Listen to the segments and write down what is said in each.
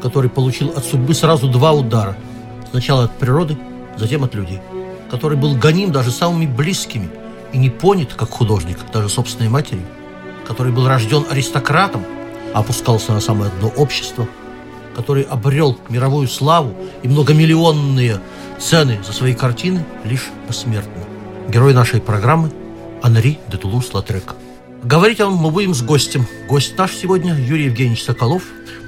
который получил от судьбы сразу два удара. Сначала от природы, затем от людей. Который был гоним даже самыми близкими и не понят как художник, даже собственной матерью. Который был рожден аристократом, опускался на самое дно общества. Который обрел мировую славу и многомиллионные цены за свои картины лишь посмертно. Герой нашей программы Анри де Тулуз-Лотрек. Говорить о нем мы будем с гостем. Гость наш сегодня Юрий Евгеньевич Соколов,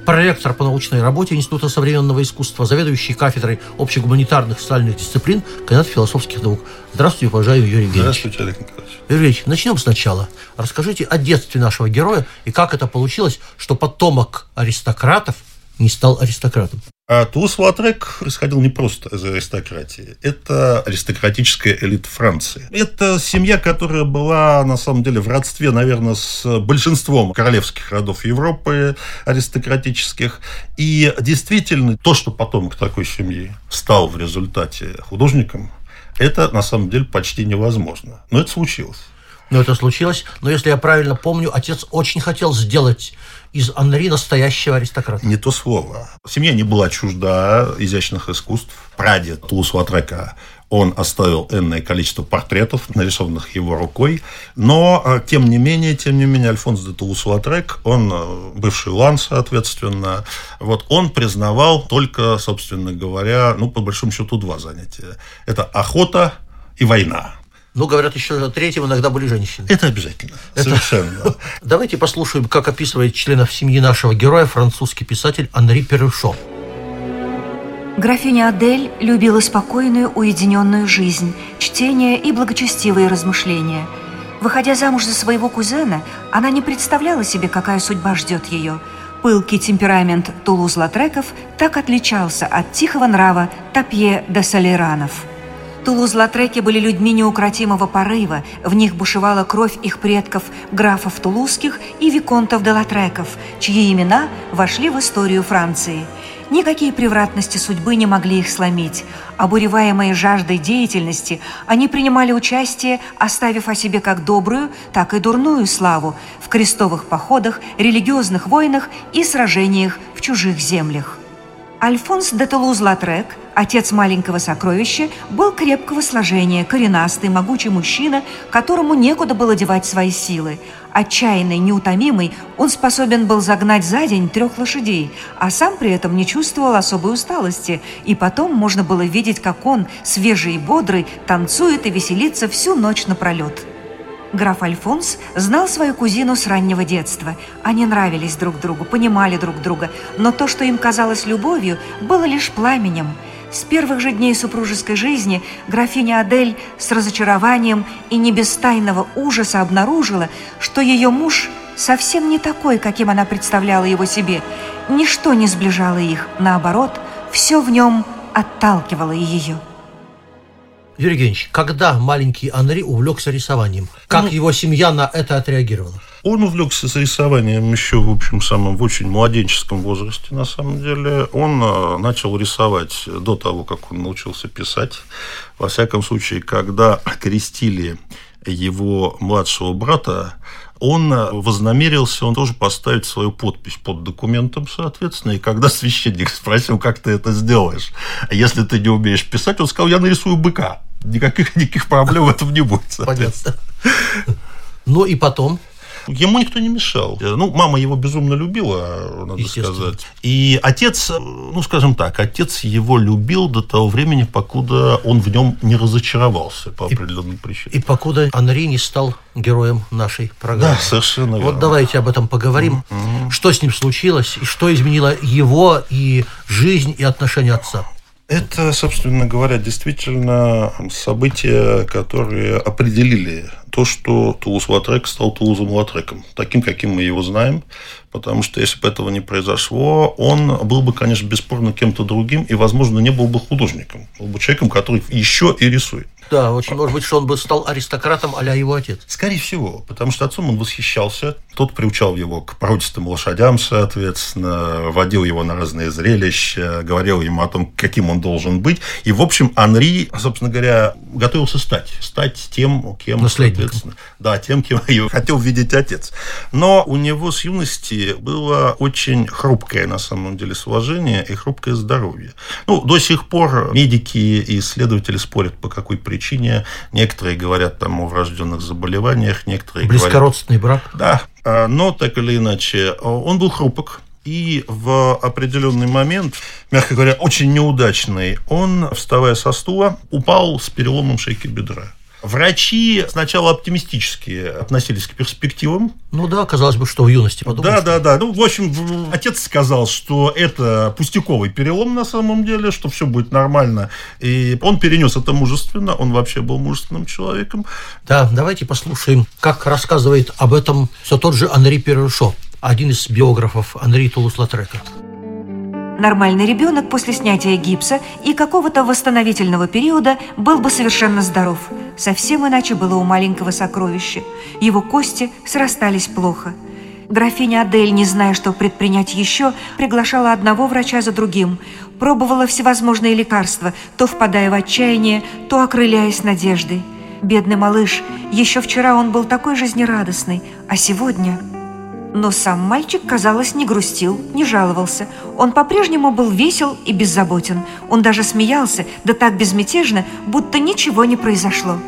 проректор по научной работе Института современного искусства, заведующий кафедрой общегуманитарных социальных дисциплин, кандидат философских наук. Здравствуйте, уважаемый Юрий Евгеньевич. Здравствуйте, Олег Николаевич. Юрий Евгеньевич, начнем сначала. Расскажите о детстве нашего героя и как это получилось, что потомок аристократов не стал аристократом. А Тулуз-Лотрек происходил не просто из аристократии. Это аристократическая элита Франции. Это семья, которая была, на самом деле, в родстве, наверное, с большинством королевских родов Европы аристократических. И действительно, то, что потомок такой семьи стал в результате художником, это, на самом деле, почти невозможно. Но это случилось. Но это случилось. Но если я правильно помню, отец очень хотел сделать из Анри настоящего аристократа. Не то слово. Семья не была чужда изящных искусств. Прадед Тулус Латрека он оставил энное количество портретов, нарисованных его рукой. Но, э, тем не менее, тем не менее, Альфонс де Тулус-Латрек, он, э, бывший Лан, соответственно, вот он признавал только, собственно говоря, ну, по большому счету, два занятия. Это охота и война. Ну, говорят, еще третьим иногда были женщины. Это обязательно. Это... Совершенно. Давайте послушаем, как описывает членов семьи нашего героя французский писатель Анри Перюшо. Графиня Адель любила спокойную, уединенную жизнь, чтение и благочестивые размышления. Выходя замуж за своего кузена, она не представляла себе, какая судьба ждет ее. Пылкий темперамент Тулуз-Латреков так отличался от тихого нрава Тапье де Солеранов – Тулуз-Латреки были людьми неукротимого порыва, в них бушевала кровь их предков, графов Тулузских и виконтов де Латреков, чьи имена вошли в историю Франции. Никакие превратности судьбы не могли их сломить. Обуреваемые жаждой деятельности, они принимали участие, оставив о себе как добрую, так и дурную славу в крестовых походах, религиозных войнах и сражениях в чужих землях. Альфонс де Тулуз-Латрек, отец маленького сокровища, был крепкого сложения, коренастый, могучий мужчина, которому некуда было девать свои силы. Отчаянный, неутомимый, он способен был загнать за день трех лошадей, а сам при этом не чувствовал особой усталости, и потом можно было видеть, как он, свежий и бодрый, танцует и веселится всю ночь напролет. Граф Альфонс знал свою кузину с раннего детства. Они нравились друг другу, понимали друг друга, но то, что им казалось любовью, было лишь пламенем. С первых же дней супружеской жизни графиня Адель с разочарованием и не без тайного ужаса обнаружила, что ее муж совсем не такой, каким она представляла его себе. Ничто не сближало их, наоборот, все в нем отталкивало ее. Юрий Евгеньевич, когда маленький Анри увлекся рисованием? Как ну, его семья на это отреагировала? Он увлекся рисованием еще, в общем, самом, в очень младенческом возрасте, на самом деле. Он э, начал рисовать до того, как он научился писать. Во всяком случае, когда крестили его младшего брата, он вознамерился, он тоже поставить свою подпись под документом, соответственно, и когда священник спросил, как ты это сделаешь, если ты не умеешь писать, он сказал, я нарисую быка. Никаких, никаких проблем в этом не будет. Понятно. Ну и потом? Ему никто не мешал. Ну, мама его безумно любила, надо сказать. И отец, ну, скажем так, отец его любил до того времени, покуда он в нем не разочаровался по определенным причинам. И покуда Анри не стал героем нашей программы. Да, совершенно верно. Вот давайте об этом поговорим. Mm-hmm. Что с ним случилось, и что изменило его и жизнь, и отношения отца? Это, собственно говоря, действительно события, которые определили то, что Тулус-Латрек стал Тулузом-Латреком, таким, каким мы его знаем, потому что если бы этого не произошло, он был бы, конечно, бесспорно кем-то другим и, возможно, не был бы художником, был бы человеком, который еще и рисует. Да, очень может быть, что он бы стал аристократом а его отец. Скорее всего, потому что отцом он восхищался. Тот приучал его к породистым лошадям, соответственно, водил его на разные зрелища, говорил ему о том, каким он должен быть. И, в общем, Анри, собственно говоря, готовился стать. Стать тем, кем... Наследником. Да, тем, кем его хотел видеть отец. Но у него с юности было очень хрупкое, на самом деле, сложение и хрупкое здоровье. Ну, до сих пор медики и исследователи спорят, по какой причине причине. Некоторые говорят там о врожденных заболеваниях, некоторые Близкородственный говорят... брак? Да, но так или иначе, он был хрупок, и в определенный момент, мягко говоря, очень неудачный, он, вставая со стула, упал с переломом шейки бедра. Врачи сначала оптимистически относились к перспективам. Ну да, казалось бы, что в юности подумали. Да, да, да. Ну, в общем, отец сказал, что это пустяковый перелом на самом деле, что все будет нормально. И он перенес это мужественно, он вообще был мужественным человеком. Да, давайте послушаем, как рассказывает об этом все тот же Анри Перешо, один из биографов Анри Тулус-Латрека. Нормальный ребенок после снятия гипса и какого-то восстановительного периода был бы совершенно здоров. Совсем иначе было у маленького сокровища. Его кости срастались плохо. Графиня Адель, не зная, что предпринять еще, приглашала одного врача за другим, пробовала всевозможные лекарства, то впадая в отчаяние, то окрыляясь надеждой. Бедный малыш, еще вчера он был такой жизнерадостный, а сегодня... Но сам мальчик, казалось, не грустил, не жаловался. Он по-прежнему был весел и беззаботен. Он даже смеялся, да так безмятежно, будто ничего не произошло.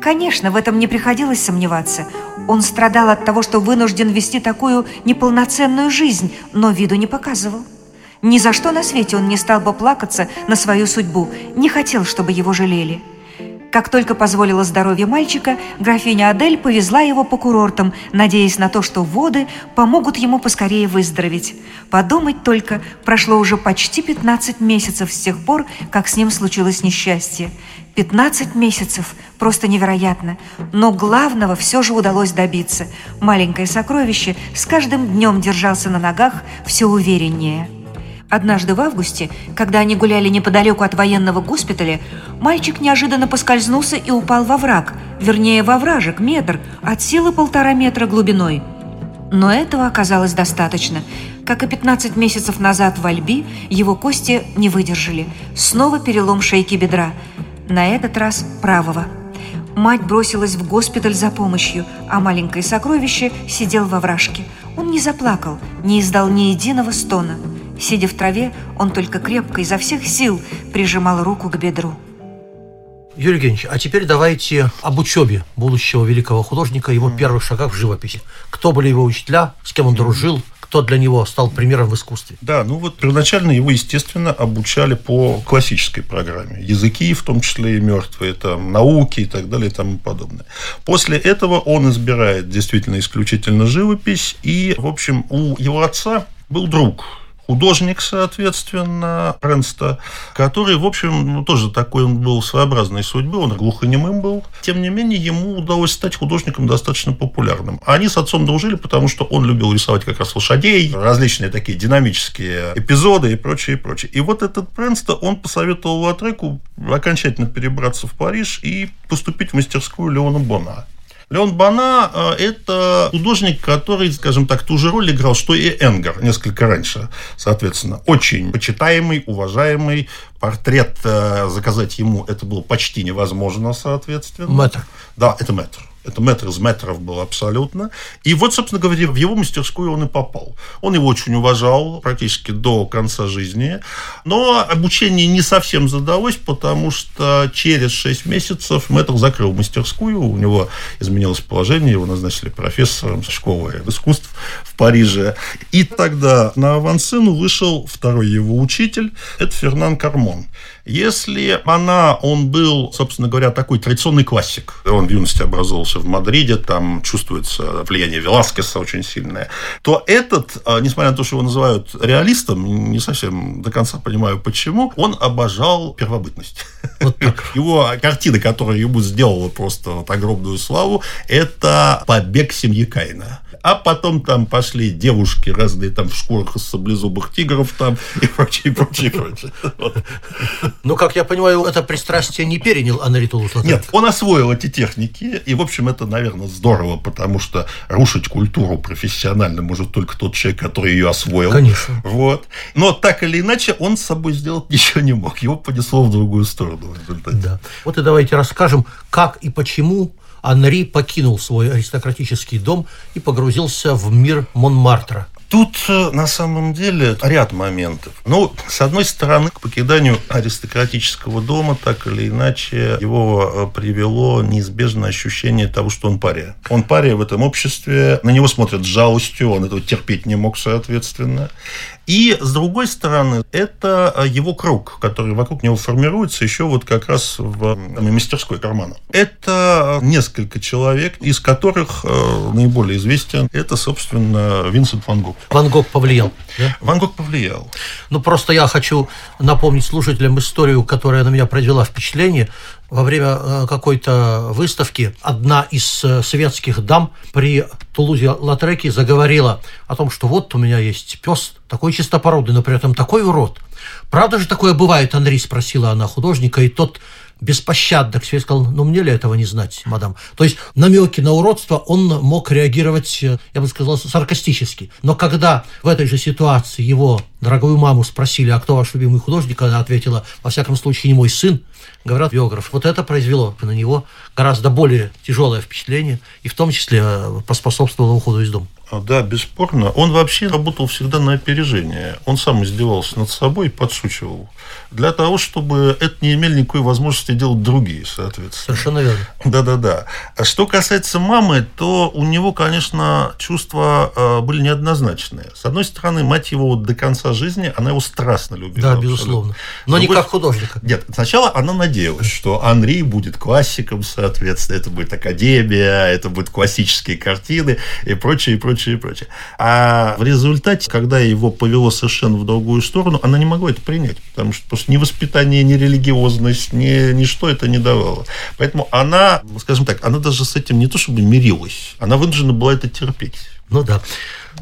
Конечно, в этом не приходилось сомневаться. Он страдал от того, что вынужден вести такую неполноценную жизнь, но виду не показывал. Ни за что на свете он не стал бы плакаться на свою судьбу, не хотел, чтобы его жалели. Как только позволило здоровье мальчика, графиня Адель повезла его по курортам, надеясь на то, что воды помогут ему поскорее выздороветь. Подумать только, прошло уже почти 15 месяцев с тех пор, как с ним случилось несчастье. 15 месяцев, просто невероятно. Но главного все же удалось добиться. Маленькое сокровище с каждым днем держался на ногах все увереннее. Однажды в августе, когда они гуляли неподалеку от военного госпиталя, мальчик неожиданно поскользнулся и упал во враг, вернее, во вражек, метр, от силы полтора метра глубиной. Но этого оказалось достаточно. Как и 15 месяцев назад в Альби, его кости не выдержали. Снова перелом шейки бедра. На этот раз правого. Мать бросилась в госпиталь за помощью, а маленькое сокровище сидел во вражке. Он не заплакал, не издал ни единого стона. Сидя в траве, он только крепко изо всех сил прижимал руку к бедру. Юрий Евгеньевич, а теперь давайте об учебе будущего великого художника, его первых шагах в живописи. Кто были его учителя, с кем он дружил, кто для него стал примером в искусстве? Да, ну вот первоначально его, естественно, обучали по классической программе. Языки, в том числе и мертвые, там, науки и так далее и тому подобное. После этого он избирает действительно исключительно живопись. И, в общем, у его отца был друг, художник, соответственно, Ренста, который, в общем, ну, тоже такой он был своеобразной судьбы, он глухонемым был. Тем не менее, ему удалось стать художником достаточно популярным. Они с отцом дружили, потому что он любил рисовать как раз лошадей, различные такие динамические эпизоды и прочее, и прочее. И вот этот Пренста, он посоветовал Латреку окончательно перебраться в Париж и поступить в мастерскую Леона Бона. Леон Бана э, – это художник, который, скажем так, ту же роль играл, что и Энгер несколько раньше, соответственно. Очень почитаемый, уважаемый. Портрет э, заказать ему это было почти невозможно, соответственно. Мэтр. Да, это мэтр. Это метр из метров был абсолютно. И вот, собственно говоря, в его мастерскую он и попал. Он его очень уважал практически до конца жизни. Но обучение не совсем задалось, потому что через 6 месяцев метр закрыл мастерскую. У него изменилось положение, его назначили профессором школы искусств в Париже. И тогда на авансцену вышел второй его учитель, это Фернан Кармон. Если она, он был, собственно говоря, такой традиционный классик, он в юности образовался в Мадриде, там чувствуется влияние Веласкеса очень сильное, то этот, а, несмотря на то, что его называют реалистом, не совсем до конца понимаю почему, он обожал первобытность. Вот Его картина, которая ему сделала просто вот огромную славу, это «Побег семьи Каина» а потом там пошли девушки разные там в шкурах из саблезубых тигров там и прочее, прочее, прочее. Ну, как я понимаю, это пристрастие не перенял Анри Тулус Нет, он освоил эти техники, и, в общем, это, наверное, здорово, потому что рушить культуру профессионально может только тот человек, который ее освоил. Конечно. Вот. Но так или иначе, он с собой сделать ничего не мог. Его понесло в другую сторону. Да. Вот и давайте расскажем, как и почему Анри покинул свой аристократический дом и погрузился в мир Монмартра. Тут э, на самом деле ряд моментов. Ну, с одной стороны, к покиданию аристократического дома так или иначе его э, привело неизбежное ощущение того, что он пария. Он пария в этом обществе, на него смотрят с жалостью, он этого терпеть не мог, соответственно. И, с другой стороны, это э, его круг, который вокруг него формируется еще вот как раз в мастерской кармана. Это несколько человек, из которых э, наиболее известен это, собственно, Винсент Ван Гог. Ван Гог повлиял. Да? Ван Гог повлиял. Ну, просто я хочу напомнить слушателям историю, которая на меня произвела впечатление во время э, какой-то выставки одна из э, светских дам при Тулузе Латреке заговорила о том, что вот у меня есть пес такой чистопородный, но при этом такой урод. Правда же такое бывает, Андрей спросила она художника, и тот беспощадно к сказал, ну мне ли этого не знать, мадам. То есть намеки на уродство он мог реагировать, э, я бы сказал, саркастически. Но когда в этой же ситуации его дорогую маму спросили, а кто ваш любимый художник, она ответила, во всяком случае, не мой сын, говорят биограф. Вот это произвело на него гораздо более тяжелое впечатление, и в том числе э, поспособствовало уходу из дома. А, да, бесспорно. Он вообще работал всегда на опережение. Он сам издевался над собой и подшучивал. Для того, чтобы это не имели никакой возможности делать другие, соответственно. Совершенно верно. Да-да-да. А что касается мамы, то у него, конечно, чувства э, были неоднозначные. С одной стороны, мать его вот до конца жизни, она его страстно любила. Да, абсолютно. безусловно. Но не как художника. Нет, сначала она надеялась, что Анри будет классиком, соответственно, это будет академия, это будут классические картины и прочее, и прочее прочее, прочее. А в результате, когда его повело совершенно в другую сторону, она не могла это принять, потому что просто ни воспитание, ни религиозность, ни, ничто это не давало. Поэтому она, скажем так, она даже с этим не то чтобы мирилась, она вынуждена была это терпеть. Ну да.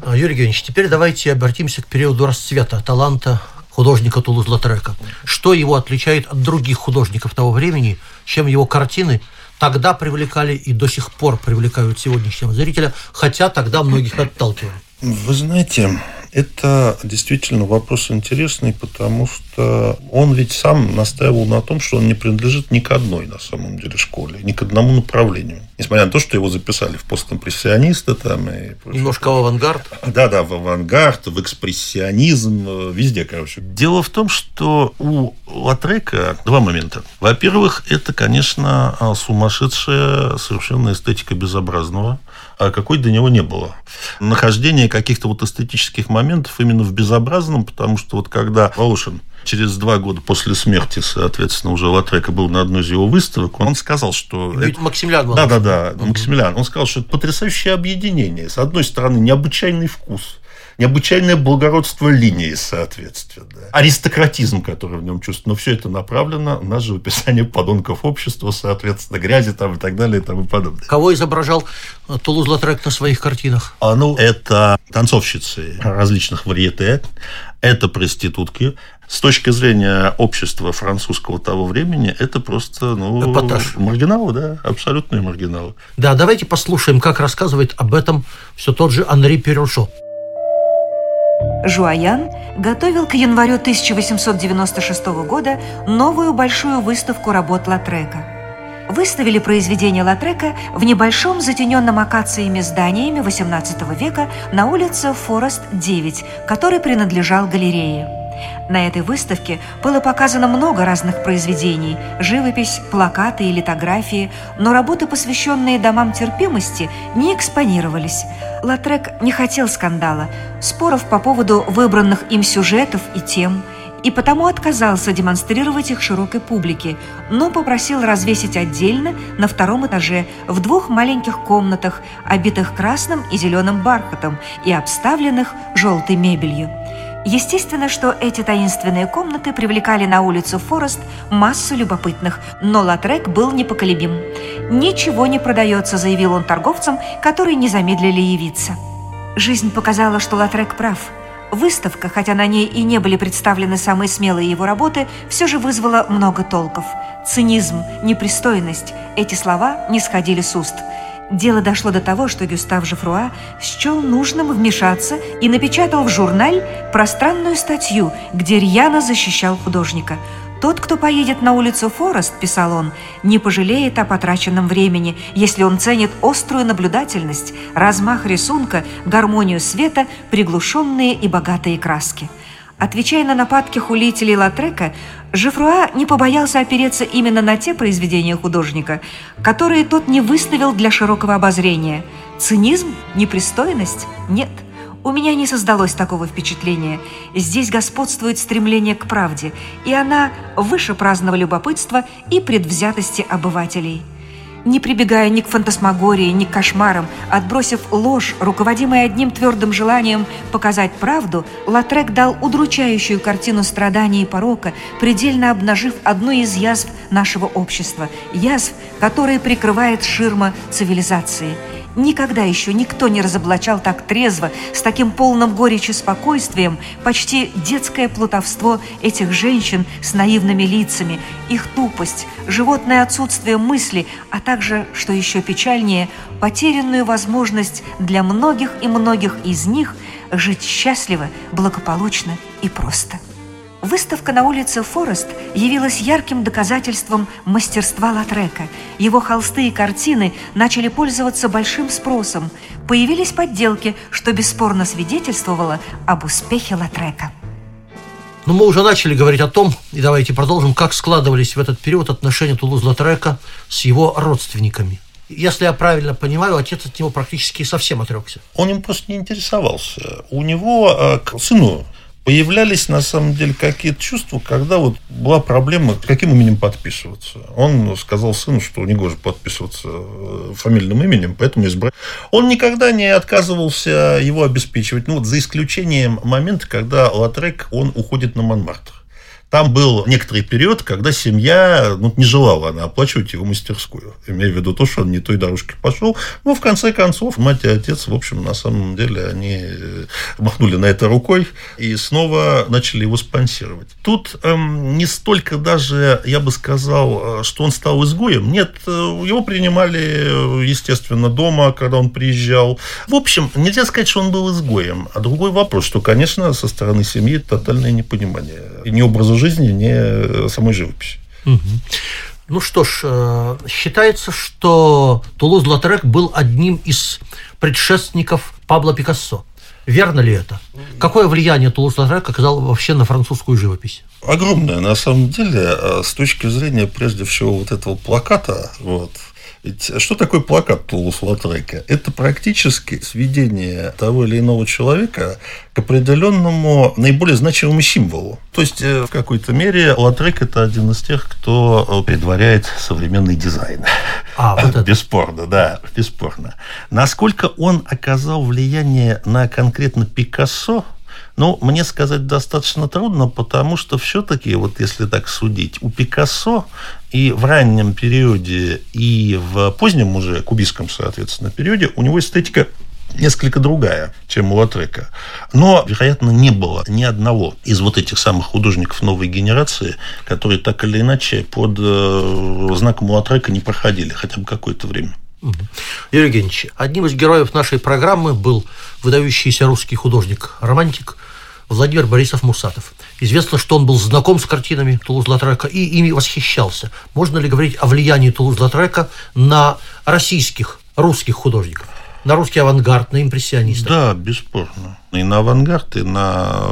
А, Юрий Евгеньевич, теперь давайте обратимся к периоду расцвета таланта художника Тулуз-Латрека. Что его отличает от других художников того времени, чем его картины – тогда привлекали и до сих пор привлекают сегодняшнего зрителя, хотя тогда многих отталкивали. Вы знаете, это действительно вопрос интересный, потому что он ведь сам настаивал на том, что он не принадлежит ни к одной, на самом деле, школе, ни к одному направлению. Несмотря на то, что его записали в посткомпрессионисты там и Немножко в авангард. Да, да, в авангард, в экспрессионизм, везде, короче. Дело в том, что у Латрека два момента. Во-первых, это, конечно, сумасшедшая совершенно эстетика безобразного, а какой до него не было. Нахождение каких-то вот эстетических моментов именно в безобразном, потому что вот когда Волошин через два года после смерти, соответственно, уже Латрека был на одной из его выставок, он сказал, что... Ведь это... Максимилиан был. Да, да, да, Максимилиан. Он сказал, что это потрясающее объединение. С одной стороны, необычайный вкус – необычайное благородство линии, соответственно. Аристократизм, который в нем чувствует. Но все это направлено на же описание подонков общества, соответственно, грязи там и так далее и тому подобное. Кого изображал э, Тулуз Латрек на своих картинах? А, ну, это танцовщицы различных варьете, это проститутки. С точки зрения общества французского того времени, это просто ну, Эпатаж. маргиналы, да, абсолютные маргиналы. Да, давайте послушаем, как рассказывает об этом все тот же Анри Перюшо. Жуаян готовил к январю 1896 года новую большую выставку работ Латрека. Выставили произведения Латрека в небольшом затененном акациями зданиями XVIII века на улице Форест 9, который принадлежал галерее. На этой выставке было показано много разных произведений – живопись, плакаты и литографии, но работы, посвященные домам терпимости, не экспонировались. Латрек не хотел скандала, споров по поводу выбранных им сюжетов и тем. и потому отказался демонстрировать их широкой публике, но попросил развесить отдельно на втором этаже в двух маленьких комнатах, обитых красным и зеленым бархатом и обставленных желтой мебелью. Естественно, что эти таинственные комнаты привлекали на улицу Форест массу любопытных, но Латрек был непоколебим. «Ничего не продается», — заявил он торговцам, которые не замедлили явиться. Жизнь показала, что Латрек прав — Выставка, хотя на ней и не были представлены самые смелые его работы, все же вызвала много толков. Цинизм, непристойность – эти слова не сходили с уст. Дело дошло до того, что Гюстав Жефруа счел нужным вмешаться и напечатал в журналь пространную статью, где рьяно защищал художника – тот, кто поедет на улицу Форест, писал он, не пожалеет о потраченном времени, если он ценит острую наблюдательность, размах рисунка, гармонию света, приглушенные и богатые краски. Отвечая на нападки хулителей Латрека, Жифруа не побоялся опереться именно на те произведения художника, которые тот не выставил для широкого обозрения. Цинизм? Непристойность? Нет – у меня не создалось такого впечатления. Здесь господствует стремление к правде, и она выше праздного любопытства и предвзятости обывателей. Не прибегая ни к фантасмагории, ни к кошмарам, отбросив ложь, руководимая одним твердым желанием показать правду, Латрек дал удручающую картину страданий и порока, предельно обнажив одну из язв нашего общества, язв, которые прикрывает ширма цивилизации – Никогда еще никто не разоблачал так трезво, с таким полным горечи спокойствием, почти детское плутовство этих женщин с наивными лицами, их тупость, животное отсутствие мысли, а также, что еще печальнее, потерянную возможность для многих и многих из них жить счастливо, благополучно и просто. Выставка на улице Форест явилась ярким доказательством мастерства Латрека. Его холсты и картины начали пользоваться большим спросом. Появились подделки, что бесспорно свидетельствовало об успехе Латрека. Ну, мы уже начали говорить о том, и давайте продолжим, как складывались в этот период отношения Тулуз-Латрека с его родственниками. Если я правильно понимаю, отец от него практически совсем отрекся. Он им просто не интересовался. У него э, к сыну появлялись на самом деле какие-то чувства, когда вот была проблема, каким именем подписываться. Он сказал сыну, что не негоже подписываться э, фамильным именем, поэтому избрал. Он никогда не отказывался его обеспечивать, ну вот за исключением момента, когда Латрек, он уходит на Монмартр. Там был некоторый период, когда семья ну, не желала она оплачивать его мастерскую. Имея в виду то, что он не той дорожкой пошел. Но в конце концов, мать и отец, в общем, на самом деле, они э, махнули на это рукой и снова начали его спонсировать. Тут эм, не столько даже, я бы сказал, э, что он стал изгоем. Нет, э, его принимали, естественно, дома, когда он приезжал. В общем, нельзя сказать, что он был изгоем. А другой вопрос, что, конечно, со стороны семьи тотальное непонимание. И не образа жизни, не самой живописи. Угу. Ну что ж, э, считается, что Тулуз-Латрек был одним из предшественников Пабло Пикассо. Верно ли это? Какое влияние Тулуз-Латрек оказал вообще на французскую живопись? Огромное, на самом деле, э, с точки зрения, прежде всего, вот этого плаката, вот, ведь что такое плакат Тулус-Латрека? Это практически сведение того или иного человека к определенному наиболее значимому символу. То есть, э, в какой-то мере Латрек – это один из тех, кто предваряет современный дизайн. А, вот это. Бесспорно, да, бесспорно. Насколько он оказал влияние на конкретно Пикассо, ну, мне сказать достаточно трудно, потому что все-таки, вот если так судить, у Пикассо и в раннем периоде, и в позднем уже кубистском, соответственно, периоде у него эстетика несколько другая, чем у Латрека. Но, вероятно, не было ни одного из вот этих самых художников новой генерации, которые так или иначе под э, знаком Латрека не проходили хотя бы какое-то время. Юрий Евгеньевич, одним из героев нашей программы был выдающийся русский художник-романтик Владимир Борисов Мусатов. Известно, что он был знаком с картинами Тулуз-Латрека и ими восхищался. Можно ли говорить о влиянии Тулуз-Латрека на российских, русских художников? На русский авангард, на импрессионистов? Да, бесспорно. И на авангард, и на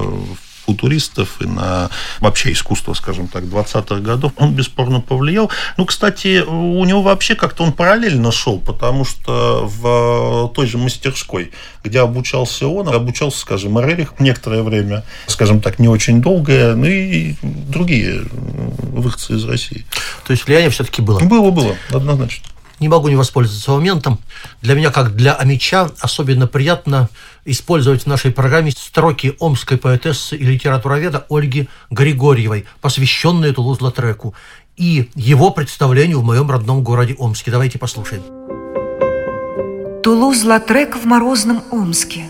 футуристов и на вообще искусство, скажем так, 20-х годов, он бесспорно повлиял. Ну, кстати, у него вообще как-то он параллельно шел, потому что в той же мастерской, где обучался он, обучался, скажем, Эрерих некоторое время, скажем так, не очень долгое, ну и другие выходцы из России. То есть влияние все-таки было? Было, было, однозначно не могу не воспользоваться моментом. Для меня, как для амича, особенно приятно использовать в нашей программе строки омской поэтессы и литературоведа Ольги Григорьевой, посвященные Тулуз-Латреку и его представлению в моем родном городе Омске. Давайте послушаем. Тулуз-Латрек в морозном Омске.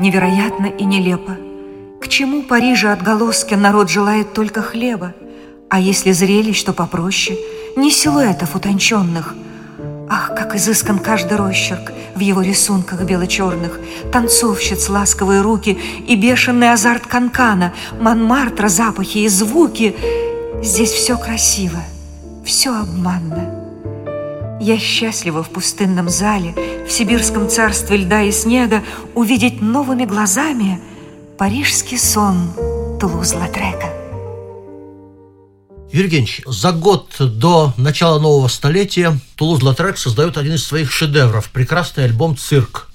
Невероятно и нелепо. К чему Парижа отголоски народ желает только хлеба? А если зрелищ, то попроще, не силуэтов утонченных – Ах, как изыскан каждый росчерк в его рисунках бело-черных, Танцовщиц ласковые руки и бешеный азарт канкана, Монмартра, запахи и звуки. Здесь все красиво, все обманно. Я счастлива в пустынном зале, в сибирском царстве льда и снега увидеть новыми глазами парижский сон Тулуз-Латрека. Юрий Евгеньевич, за год до начала нового столетия Тулуз-Лотрек создает один из своих шедевров – прекрасный альбом «Цирк».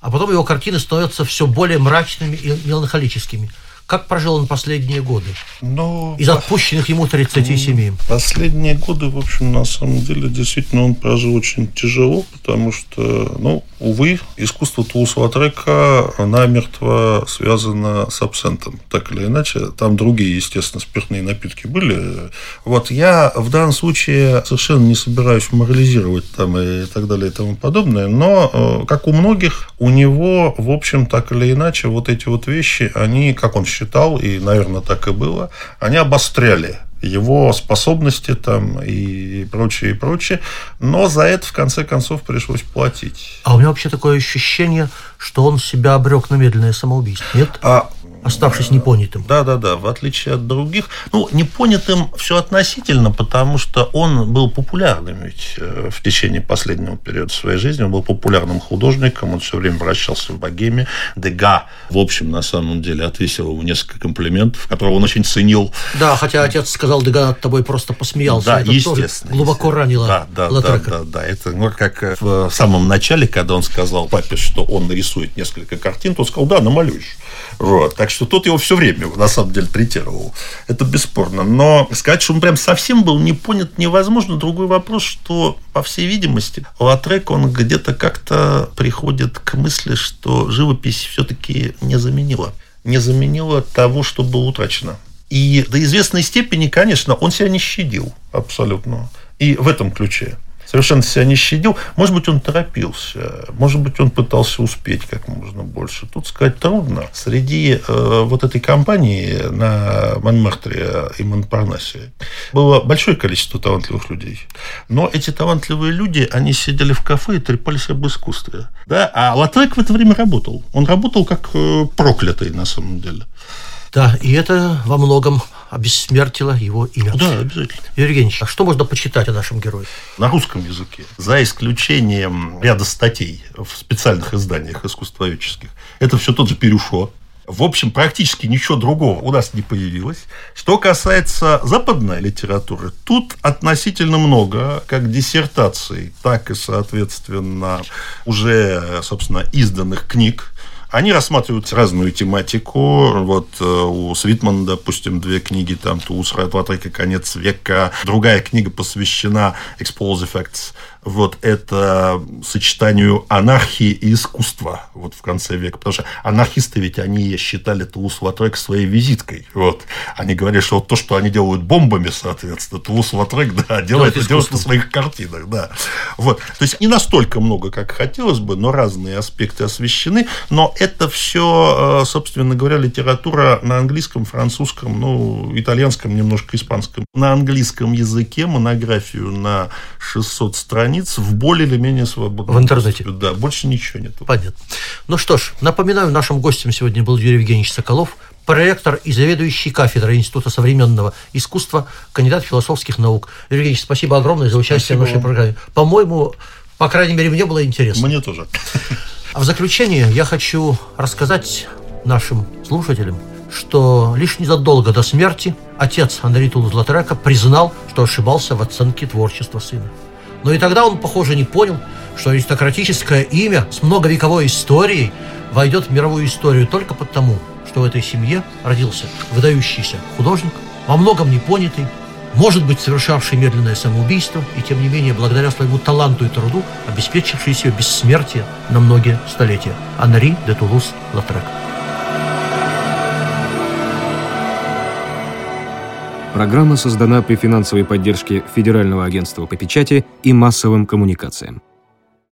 А потом его картины становятся все более мрачными и меланхолическими – как прожил он последние годы? Ну, Из отпущенных ему 37. Последние годы, в общем, на самом деле, действительно, он прожил очень тяжело, потому что, ну, увы, искусство Тулуз-Лотрека намертво связано с абсентом, так или иначе. Там другие, естественно, спиртные напитки были. Вот я в данном случае совершенно не собираюсь морализировать там и так далее и тому подобное, но, э, как у многих, у него, в общем, так или иначе, вот эти вот вещи, они, как он считал, и, наверное, так и было, они обостряли его способности там и прочее, и прочее. Но за это, в конце концов, пришлось платить. А у меня вообще такое ощущение, что он себя обрек на медленное самоубийство, нет? А оставшись непонятым. Да, да, да. В отличие от других. Ну, непонятым все относительно, потому что он был популярным ведь э, в течение последнего периода своей жизни. Он был популярным художником, он все время вращался в богеме. Дега, в общем, на самом деле, отвесил ему несколько комплиментов, которые он очень ценил. Да, хотя отец сказал, Дега над тобой просто посмеялся. Да, это естественно. глубоко ранило да, да, да, да, да. Это ну, как в самом начале, когда он сказал папе, что он нарисует несколько картин, то он сказал, да, намалюешь. Вот. Так что тот его все время, на самом деле, третировал. Это бесспорно. Но сказать, что он прям совсем был не понят, невозможно. Другой вопрос, что, по всей видимости, Латрек, он где-то как-то приходит к мысли, что живопись все-таки не заменила. Не заменила того, что было утрачено. И до известной степени, конечно, он себя не щадил абсолютно. И в этом ключе совершенно себя не щадил. Может быть, он торопился, может быть, он пытался успеть как можно больше. Тут сказать трудно. Среди э, вот этой компании на Монмартре и Монпарнасе было большое количество талантливых людей. Но эти талантливые люди, они сидели в кафе и трепались об искусстве. Да? А Латрек в это время работал. Он работал как э, проклятый на самом деле. Да, и это во многом обессмертило его имя. Да, обязательно. Юрий Евгеньевич, а что можно почитать о нашем герое? На русском языке, за исключением ряда статей в специальных изданиях искусствоведческих, это все тот же Перюшо, в общем, практически ничего другого у нас не появилось. Что касается западной литературы, тут относительно много как диссертаций, так и, соответственно, уже, собственно, изданных книг они рассматривают разную тематику. Вот э, у Свитмана, допустим, две книги, там «Туус, Ратватрик и конец века». Другая книга посвящена «Explosive Facts», вот это сочетанию анархии и искусства вот в конце века. Потому что анархисты ведь они считали Тулус Латрек своей визиткой. Вот. Они говорили, что вот то, что они делают бомбами, соответственно, Тулус Латрек да, делает, это делает на своих картинах. Да. Вот. То есть не настолько много, как хотелось бы, но разные аспекты освещены. Но это все, э, собственно говоря, литература на английском, французском, ну, итальянском, немножко испанском. На английском языке монографию на 600 страниц в более или менее свободном В интернете? Да, больше ничего нет. Понятно. Ну что ж, напоминаю, нашим гостем сегодня был Юрий Евгеньевич Соколов, проректор и заведующий кафедрой Института современного искусства, кандидат философских наук. Юрий Евгеньевич, спасибо огромное за участие спасибо в нашей вам. программе. По-моему, по крайней мере, мне было интересно. Мне тоже. А в заключение я хочу рассказать нашим слушателям, что лишь незадолго до смерти отец Анри Тулуз-Латрека признал, что ошибался в оценке творчества сына. Но и тогда он, похоже, не понял, что аристократическое имя с многовековой историей войдет в мировую историю только потому, что в этой семье родился выдающийся художник, во многом непонятый, может быть, совершавший медленное самоубийство, и тем не менее, благодаря своему таланту и труду, обеспечивший себе бессмертие на многие столетия. Анри де Тулус-Латрек. Программа создана при финансовой поддержке Федерального агентства по печати и массовым коммуникациям.